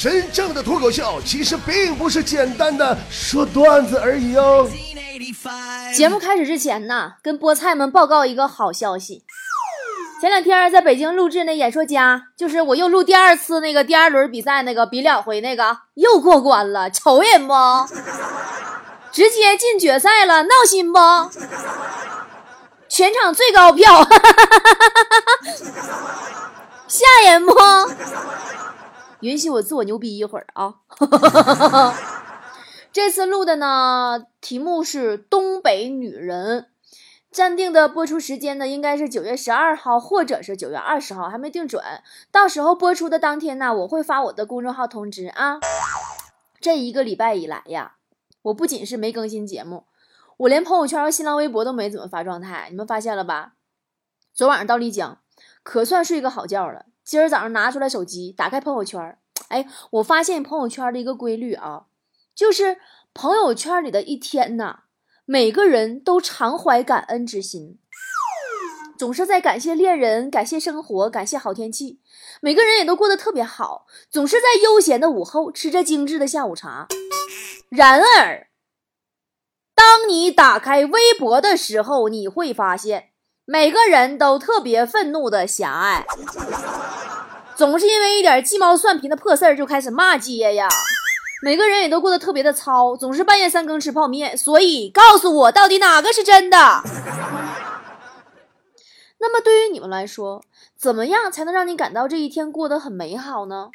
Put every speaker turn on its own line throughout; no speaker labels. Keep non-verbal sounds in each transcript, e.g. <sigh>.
真正的脱口秀其实并不是简单的说段子而已哦。
节目开始之前呢，跟菠菜们报告一个好消息。前两天在北京录制那演说家，就是我又录第二次那个第二轮比赛那个比两回那个又过关了，愁人不？<laughs> 直接进决赛了，闹心不？全场最高票，<laughs> <laughs> 吓人不？允许我自我牛逼一会儿啊！<laughs> 这次录的呢，题目是《东北女人》，暂定的播出时间呢，应该是九月十二号或者是九月二十号，还没定准。到时候播出的当天呢，我会发我的公众号通知啊。这一个礼拜以来呀，我不仅是没更新节目，我连朋友圈和新浪微博都没怎么发状态，你们发现了吧？昨晚上到丽江，可算睡个好觉了。今儿早上拿出来手机，打开朋友圈，哎，我发现朋友圈的一个规律啊，就是朋友圈里的一天呐，每个人都常怀感恩之心，总是在感谢恋人、感谢生活、感谢好天气，每个人也都过得特别好，总是在悠闲的午后吃着精致的下午茶。然而，当你打开微博的时候，你会发现。每个人都特别愤怒的狭隘，总是因为一点鸡毛蒜皮的破事儿就开始骂街呀。每个人也都过得特别的糙，总是半夜三更吃泡面。所以告诉我，到底哪个是真的？那么对于你们来说，怎么样才能让你感到这一天过得很美好呢？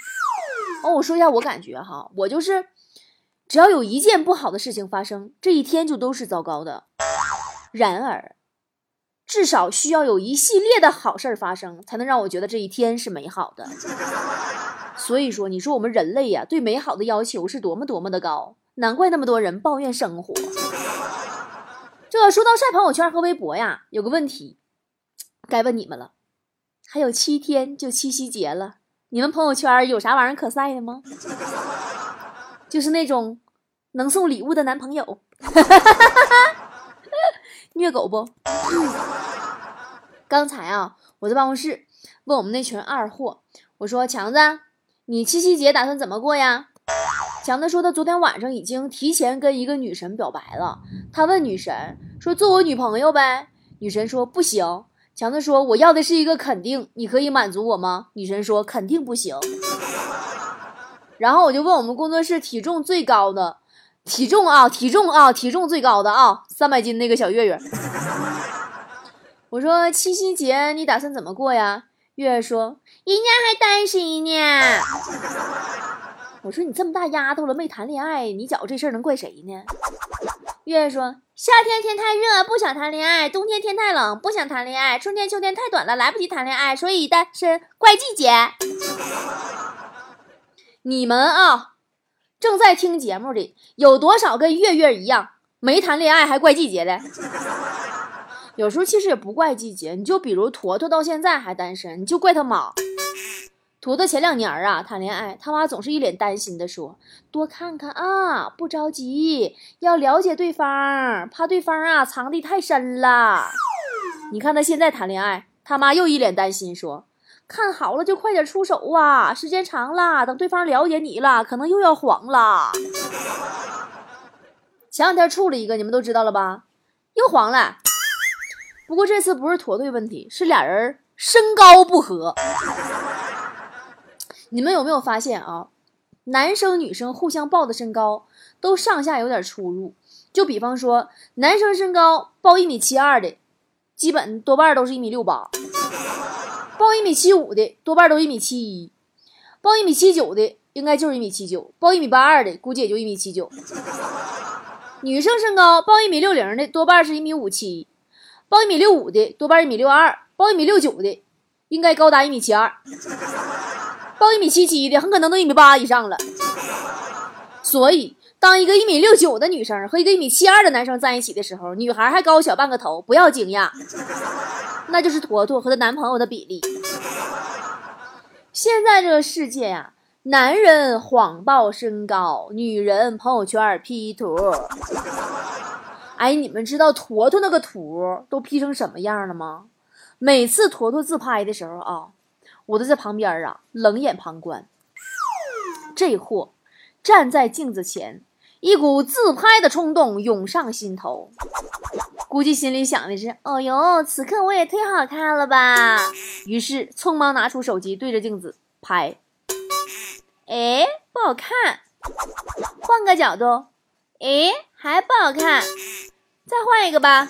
哦，我说一下我感觉哈，我就是，只要有一件不好的事情发生，这一天就都是糟糕的。然而。至少需要有一系列的好事儿发生，才能让我觉得这一天是美好的。<laughs> 所以说，你说我们人类呀，对美好的要求是多么多么的高，难怪那么多人抱怨生活。这说到晒朋友圈和微博呀，有个问题该问你们了：还有七天就七夕节了，你们朋友圈有啥玩意儿可晒的吗？就是那种能送礼物的男朋友。<laughs> 虐狗不？刚才啊，我在办公室问我们那群二货，我说：“强子，你七夕节打算怎么过呀？”强子说：“他昨天晚上已经提前跟一个女神表白了。他问女神说：‘做我女朋友呗？’女神说：‘不行。’强子说：‘我要的是一个肯定，你可以满足我吗？’女神说：‘肯定不行。’然后我就问我们工作室体重最高的。”体重啊，体重啊，体重最高的啊，三百斤那个小月月。<laughs> 我说七夕节你打算怎么过呀？月月说人家还单身呢。我说你这么大丫头了没谈恋爱，你觉这事儿能怪谁呢？月月说夏天天太热不想谈恋爱，冬天天太冷不想谈恋爱，春天秋天太短了来不及谈恋爱，所以单身怪季节。你们啊。正在听节目的有多少跟月月一样没谈恋爱还怪季节的？<laughs> 有时候其实也不怪季节，你就比如坨坨到现在还单身，你就怪他妈。坨坨前两年啊谈恋爱，他妈总是一脸担心的说：“多看看啊，不着急，要了解对方，怕对方啊藏的太深了。”你看他现在谈恋爱，他妈又一脸担心说。看好了就快点出手啊！时间长了，等对方了解你了，可能又要黄了。前两天处了一个，你们都知道了吧？又黄了。不过这次不是坨坨问题，是俩人身高不合。你们有没有发现啊？男生女生互相报的身高都上下有点出入。就比方说，男生身高报一米七二的，基本多半都是一米六八。报一米七五的多半都一米七一，报一米七九的应该就是一米七九，报一米八二的估计也就一米七九。女生身高报一米六零的多半是一米五七，报一米六五的多半一米六二，报一米六九的应该高达一米七二，报一米七七的很可能都一米八以上了。所以，当一个一米六九的女生和一个一米七二的男生在一起的时候，女孩还高小半个头，不要惊讶。那就是坨坨和她男朋友的比例。现在这个世界呀，男人谎报身高，女人朋友圈 P 图。哎，你们知道坨坨那个图都 P 成什么样了吗？每次坨坨自拍的时候啊，我都在旁边啊冷眼旁观。这货站在镜子前，一股自拍的冲动涌上心头，估计心里想的是：“哦呦，此刻我也忒好看了吧！”于是匆忙拿出手机对着镜子拍。哎，不好看，换个角度。哎，还不好看，再换一个吧。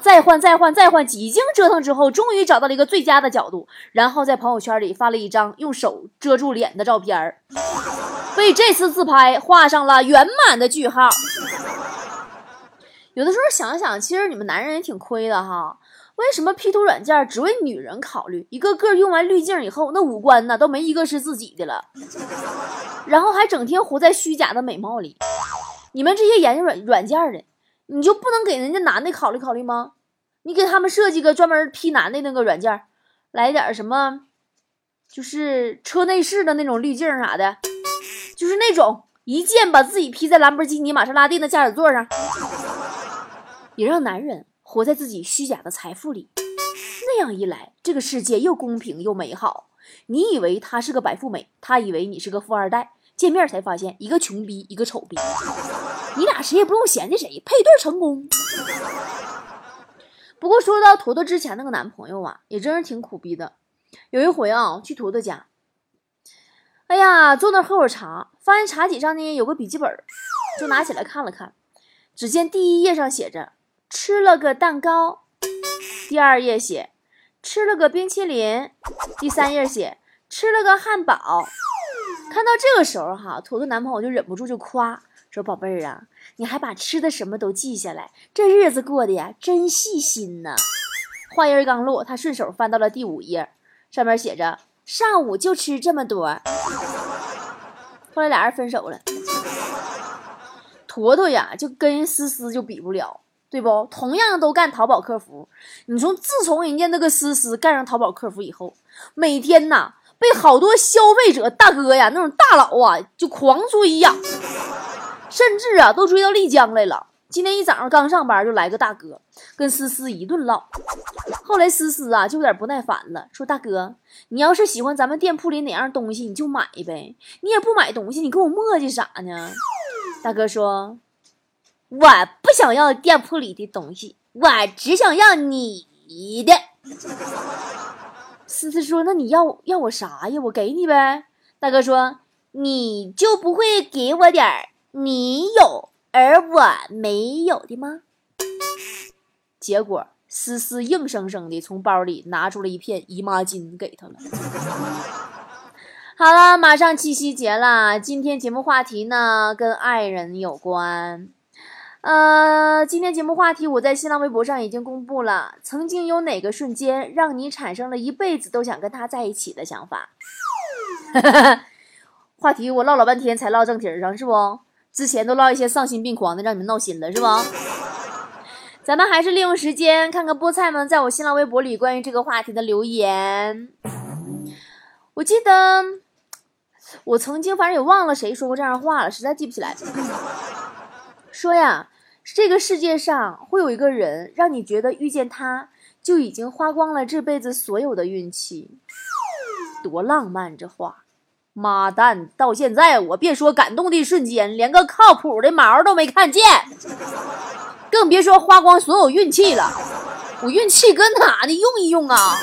再换，再换，再换，几经折腾之后，终于找到了一个最佳的角度，然后在朋友圈里发了一张用手遮住脸的照片儿，为这次自拍画上了圆满的句号。有的时候想想，其实你们男人也挺亏的哈。为什么 P 图软件只为女人考虑？一个个用完滤镜以后，那五官呢都没一个是自己的了，然后还整天活在虚假的美貌里。你们这些研究软软件的，你就不能给人家男的考虑考虑吗？你给他们设计个专门 P 男的那个软件，来点什么，就是车内饰的那种滤镜啥的，就是那种一键把自己 P 在兰博基尼、玛莎拉蒂的驾驶座上，也让男人活在自己虚假的财富里。那样一来，这个世界又公平又美好。你以为他是个白富美，他以为你是个富二代，见面才发现一个穷逼，一个丑逼，你俩谁也不用嫌弃谁，配对成功。不过说到坨坨之前那个男朋友啊，也真是挺苦逼的。有一回啊，去坨坨家，哎呀，坐那喝会茶，发现茶几上呢有个笔记本，就拿起来看了看。只见第一页上写着“吃了个蛋糕”，第二页写“吃了个冰淇淋”，第三页写“吃了个汉堡”。看到这个时候哈，坨坨男朋友就忍不住就夸。说宝贝儿啊，你还把吃的什么都记下来，这日子过得呀真细心呢。话音刚落，他顺手翻到了第五页，上面写着上午就吃这么多。后来俩人分手了，坨坨呀就跟思思就比不了，对不？同样都干淘宝客服，你从自从人家那个思思干上淘宝客服以后，每天呐被好多消费者大哥呀那种大佬啊就狂追呀。甚至啊，都追到丽江来了。今天一早上刚上班，就来个大哥跟思思一顿唠。后来思思啊，就有点不耐烦了，说：“大哥，你要是喜欢咱们店铺里哪样东西，你就买呗。你也不买东西，你跟我磨叽啥呢？”大哥说：“我不想要店铺里的东西，我只想要你的。”思思说：“那你要要我啥呀？我给你呗。”大哥说：“你就不会给我点儿？”你有而我没有的吗？结果思思硬生生的从包里拿出了一片姨妈巾给他了。好了，马上七夕节了，今天节目话题呢跟爱人有关。呃，今天节目话题我在新浪微博上已经公布了。曾经有哪个瞬间让你产生了一辈子都想跟他在一起的想法？<laughs> 话题我唠了半天才唠正题上，是不？之前都唠一些丧心病狂的，让你们闹心了是不？咱们还是利用时间看看菠菜们在我新浪微博里关于这个话题的留言。我记得我曾经反正也忘了谁说过这样的话了，实在记不起来。<laughs> 说呀，这个世界上会有一个人，让你觉得遇见他就已经花光了这辈子所有的运气，多浪漫这话。妈蛋！到现在我别说感动的瞬间，连个靠谱的毛都没看见，更别说花光所有运气了。我运气搁哪呢？用一用啊！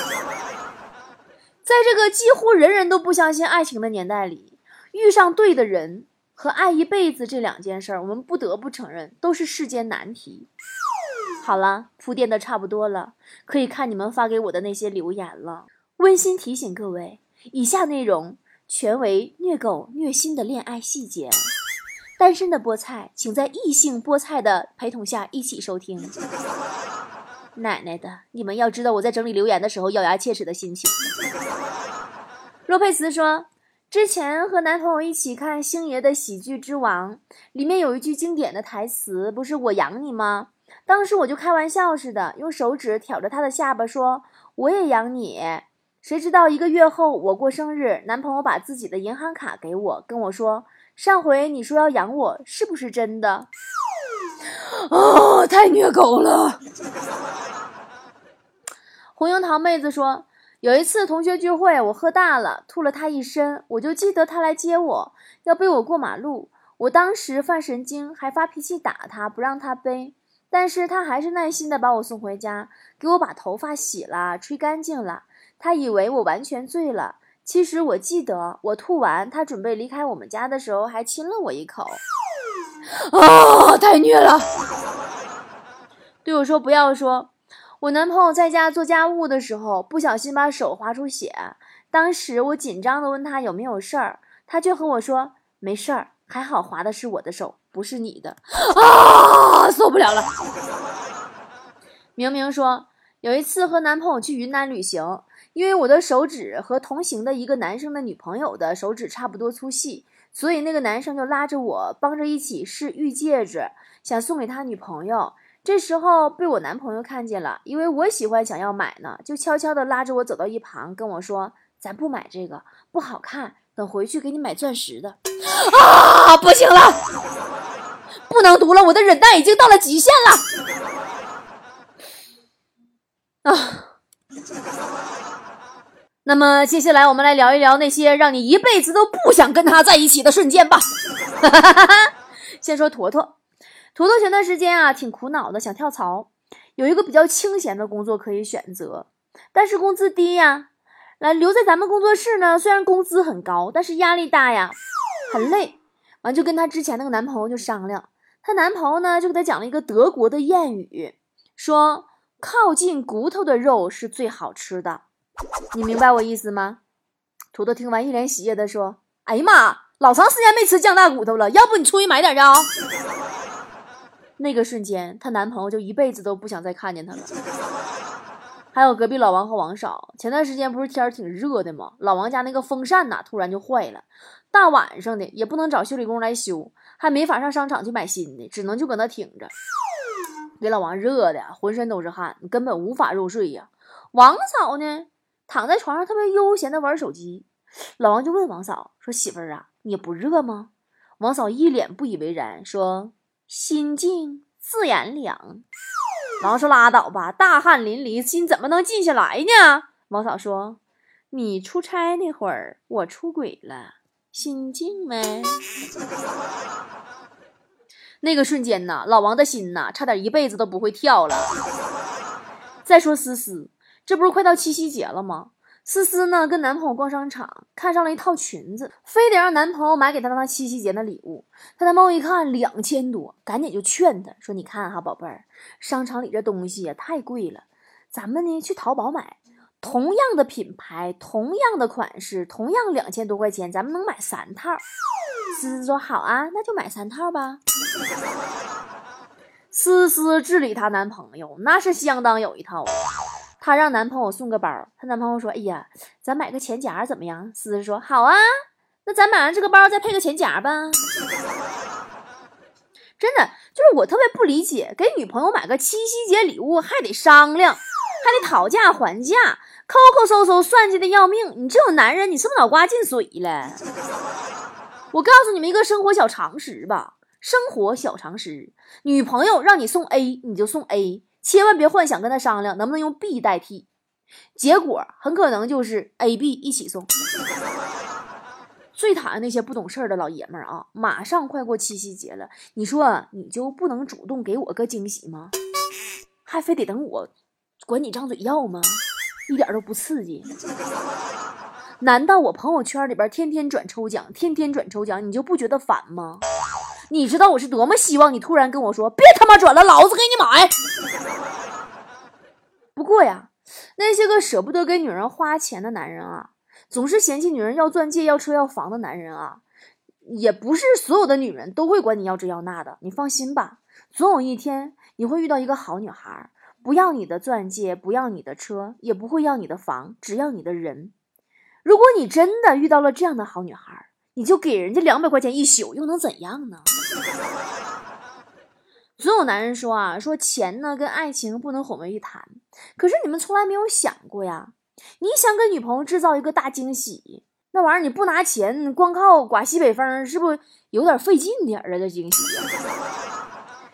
在这个几乎人人都不相信爱情的年代里，遇上对的人和爱一辈子这两件事儿，我们不得不承认都是世间难题。好了，铺垫的差不多了，可以看你们发给我的那些留言了。温馨提醒各位，以下内容。全为虐狗虐心的恋爱细节，单身的菠菜，请在异性菠菜的陪同下一起收听。奶奶的，你们要知道我在整理留言的时候咬牙切齿的心情。洛佩茨说，之前和男朋友一起看星爷的《喜剧之王》，里面有一句经典的台词，不是“我养你”吗？当时我就开玩笑似的，用手指挑着他的下巴说：“我也养你。”谁知道一个月后我过生日，男朋友把自己的银行卡给我，跟我说：“上回你说要养我，是不是真的？”啊，<laughs> 太虐狗了！<laughs> 红樱桃妹子说：“有一次同学聚会，我喝大了，吐了他一身，我就记得他来接我，要背我过马路。我当时犯神经，还发脾气打他，不让他背。但是他还是耐心的把我送回家，给我把头发洗了，吹干净了。他以为我完全醉了，其实我记得，我吐完，他准备离开我们家的时候，还亲了我一口。啊，太虐了！<laughs> 对我说不要说。我男朋友在家做家务的时候，不小心把手划出血。当时我紧张的问他有没有事儿，他却和我说没事儿，还好划的是我的手，不是你的。啊，受不了了！明明说有一次和男朋友去云南旅行，因为我的手指和同行的一个男生的女朋友的手指差不多粗细，所以那个男生就拉着我帮着一起试玉戒指，想送给他女朋友。这时候被我男朋友看见了，因为我喜欢想要买呢，就悄悄的拉着我走到一旁，跟我说：“咱不买这个，不好看，等回去给你买钻石的。”啊，不行了，不能读了，我的忍耐已经到了极限了。啊，那么接下来我们来聊一聊那些让你一辈子都不想跟他在一起的瞬间吧。<laughs> 先说坨坨。坨坨前段时间啊，挺苦恼的，想跳槽。有一个比较清闲的工作可以选择，但是工资低呀。来留在咱们工作室呢，虽然工资很高，但是压力大呀，很累。完就跟她之前那个男朋友就商量，她男朋友呢就给她讲了一个德国的谚语，说靠近骨头的肉是最好吃的。你明白我意思吗？坨坨听完一脸喜悦的说：“哎呀妈，老长时间没吃酱大骨头了，要不你出去买点去啊。”那个瞬间，她男朋友就一辈子都不想再看见她了。还有隔壁老王和王嫂，前段时间不是天儿挺热的吗？老王家那个风扇呐，突然就坏了，大晚上的也不能找修理工来修，还没法上商场去买新的，只能就搁那挺着，给老王热的浑身都是汗，根本无法入睡呀。王嫂呢，躺在床上特别悠闲的玩手机。老王就问王嫂说：“媳妇儿啊，你不热吗？”王嫂一脸不以为然说。心静自然凉。王说：“拉倒吧，大汗淋漓，心怎么能静下来呢？”王嫂说：“你出差那会儿，我出轨了，心静没？” <laughs> 那个瞬间呐，老王的心呐，差点一辈子都不会跳了。再说思思，这不是快到七夕节了吗？思思呢，跟男朋友逛商场，看上了一套裙子，非得让男朋友买给她当七夕节的礼物。她男朋友一看两千多，赶紧就劝她说：“你看哈，宝贝儿，商场里这东西也太贵了，咱们呢去淘宝买，同样的品牌，同样的款式，同样两千多块钱，咱们能买三套。”思思说：“好啊，那就买三套吧。”思思治理她男朋友那是相当有一套。她让男朋友送个包，她男朋友说：“哎呀，咱买个钱夹怎么样？”思思说：“好啊，那咱买完这个包再配个钱夹吧。”真的，就是我特别不理解，给女朋友买个七夕节礼物还得商量，还得讨价还价，抠抠搜搜，算计的要命。你这种男人，你是不是脑瓜进水了？我告诉你们一个生活小常识吧，生活小常识：女朋友让你送 A，你就送 A。千万别幻想跟他商量能不能用 B 代替，结果很可能就是 A、B 一起送。最讨厌那些不懂事儿的老爷们儿啊！马上快过七夕节了，你说你就不能主动给我个惊喜吗？还非得等我管你张嘴要吗？一点都不刺激。难道我朋友圈里边天天转抽奖，天天转抽奖，你就不觉得烦吗？你知道我是多么希望你突然跟我说别他妈转了，老子给你买。不过呀，那些个舍不得给女人花钱的男人啊，总是嫌弃女人要钻戒、要车、要房的男人啊，也不是所有的女人都会管你要这要那的。你放心吧，总有一天你会遇到一个好女孩，不要你的钻戒，不要你的车，也不会要你的房，只要你的人。如果你真的遇到了这样的好女孩，你就给人家两百块钱一宿，又能怎样呢？总有男人说啊，说钱呢跟爱情不能混为一谈。可是你们从来没有想过呀，你想给女朋友制造一个大惊喜，那玩意儿你不拿钱，光靠刮西北风，是不是有点费劲点儿啊？这惊喜，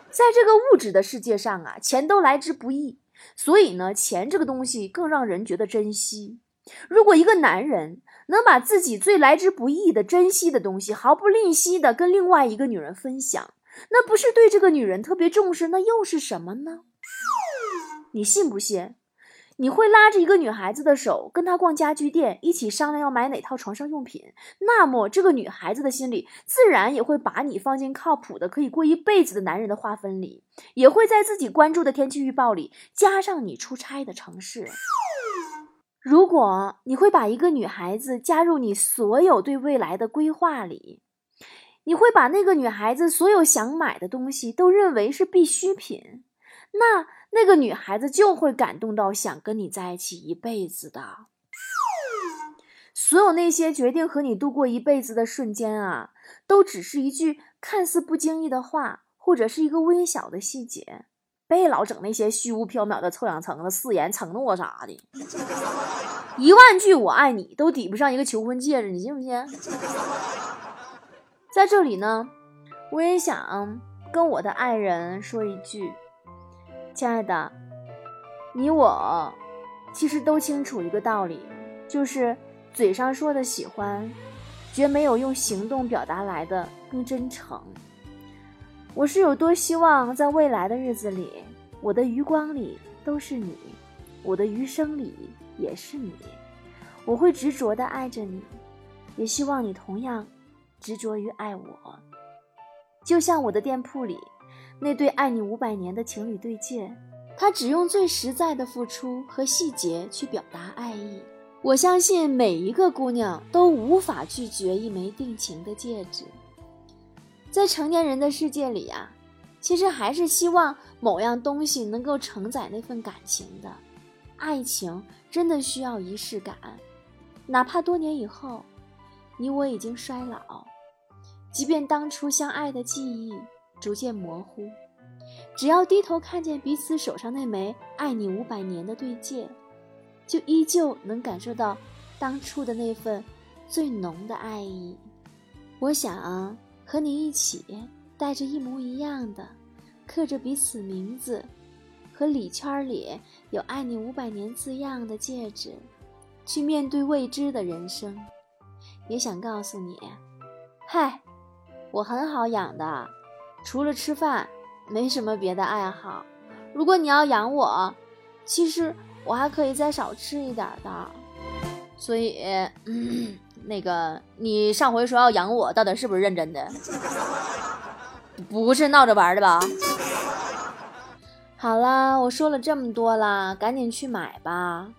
在这个物质的世界上啊，钱都来之不易，所以呢，钱这个东西更让人觉得珍惜。如果一个男人能把自己最来之不易的、珍惜的东西毫不吝惜的跟另外一个女人分享，那不是对这个女人特别重视，那又是什么呢？你信不信？你会拉着一个女孩子的手，跟她逛家具店，一起商量要买哪套床上用品。那么，这个女孩子的心里自然也会把你放进靠谱的、可以过一辈子的男人的划分里，也会在自己关注的天气预报里加上你出差的城市。如果你会把一个女孩子加入你所有对未来的规划里，你会把那个女孩子所有想买的东西都认为是必需品，那。那个女孩子就会感动到想跟你在一起一辈子的。所有那些决定和你度过一辈子的瞬间啊，都只是一句看似不经意的话，或者是一个微小的细节。别老整那些虚无缥缈的臭氧层的誓言、承诺啥的，一万句我爱你都抵不上一个求婚戒指，你信不信？在这里呢，我也想跟我的爱人说一句。亲爱的，你我其实都清楚一个道理，就是嘴上说的喜欢，绝没有用行动表达来的更真诚。我是有多希望在未来的日子里，我的余光里都是你，我的余生里也是你。我会执着的爱着你，也希望你同样执着于爱我。就像我的店铺里。那对爱你五百年的情侣对戒，他只用最实在的付出和细节去表达爱意。我相信每一个姑娘都无法拒绝一枚定情的戒指。在成年人的世界里呀，其实还是希望某样东西能够承载那份感情的。爱情真的需要仪式感，哪怕多年以后，你我已经衰老，即便当初相爱的记忆。逐渐模糊，只要低头看见彼此手上那枚爱你五百年的对戒，就依旧能感受到当初的那份最浓的爱意。我想和你一起戴着一模一样的、刻着彼此名字和礼圈里有“爱你五百年”字样的戒指，去面对未知的人生。也想告诉你，嗨，我很好养的。除了吃饭，没什么别的爱好。如果你要养我，其实我还可以再少吃一点的。所以，那个你上回说要养我，到底是不是认真的？<laughs> 不是闹着玩的吧？好啦，我说了这么多啦，赶紧去买吧。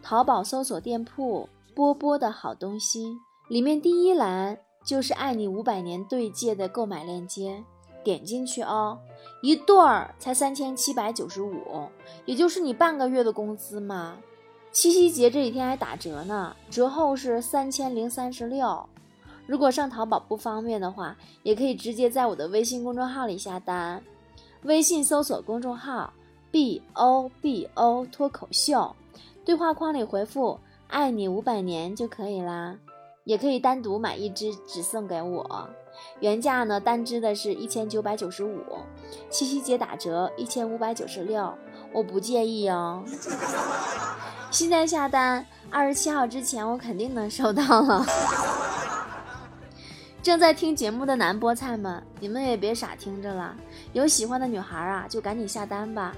淘宝搜索店铺“波波的好东西”，里面第一栏就是爱你五百年对戒的购买链接。点进去哦，一对儿才三千七百九十五，也就是你半个月的工资嘛。七夕节这几天还打折呢，折后是三千零三十六。如果上淘宝不方便的话，也可以直接在我的微信公众号里下单。微信搜索公众号 “b o b o” 脱口秀，对话框里回复“爱你五百年”就可以啦。也可以单独买一只，只送给我。原价呢，单只的是一千九百九十五，七夕节打折一千五百九十六，我不介意哦。现在下单，二十七号之前我肯定能收到了。<laughs> 正在听节目的男菠菜们，你们也别傻听着了，有喜欢的女孩啊，就赶紧下单吧。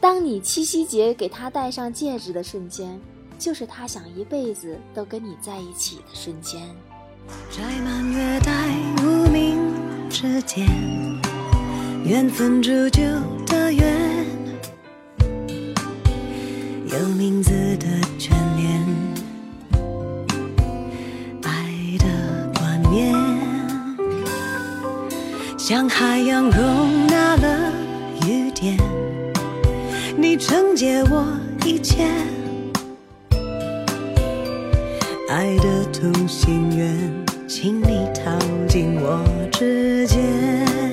当你七夕节给她戴上戒指的瞬间。就是他想一辈子都跟你在一起的瞬间。
摘满月带无名指尖，缘分铸就的缘，有名字的眷恋，爱的冠冕，像海洋容纳了雨点，你承接我一切。爱的同心圆，请你套进我指尖。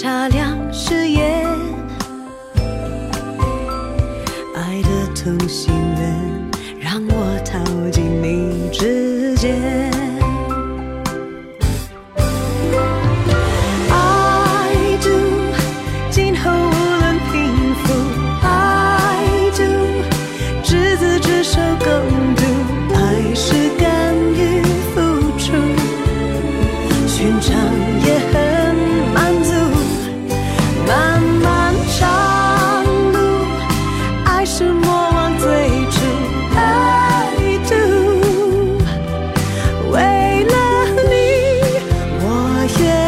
擦亮誓言，爱的同心圆，让我逃进你指尖。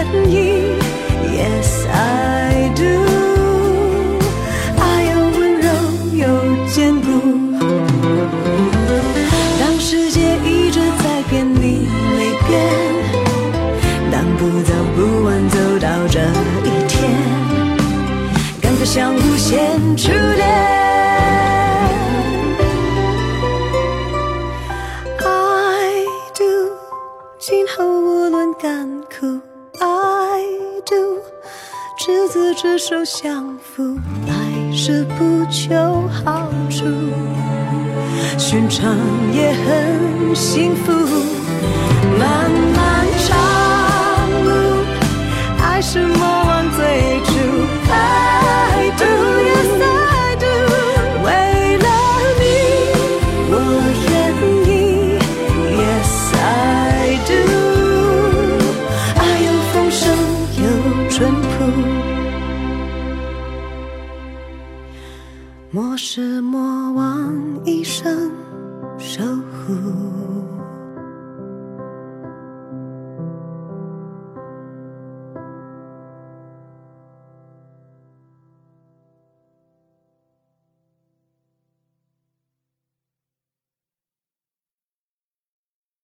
愿意。相爱是不求好处寻常也很幸福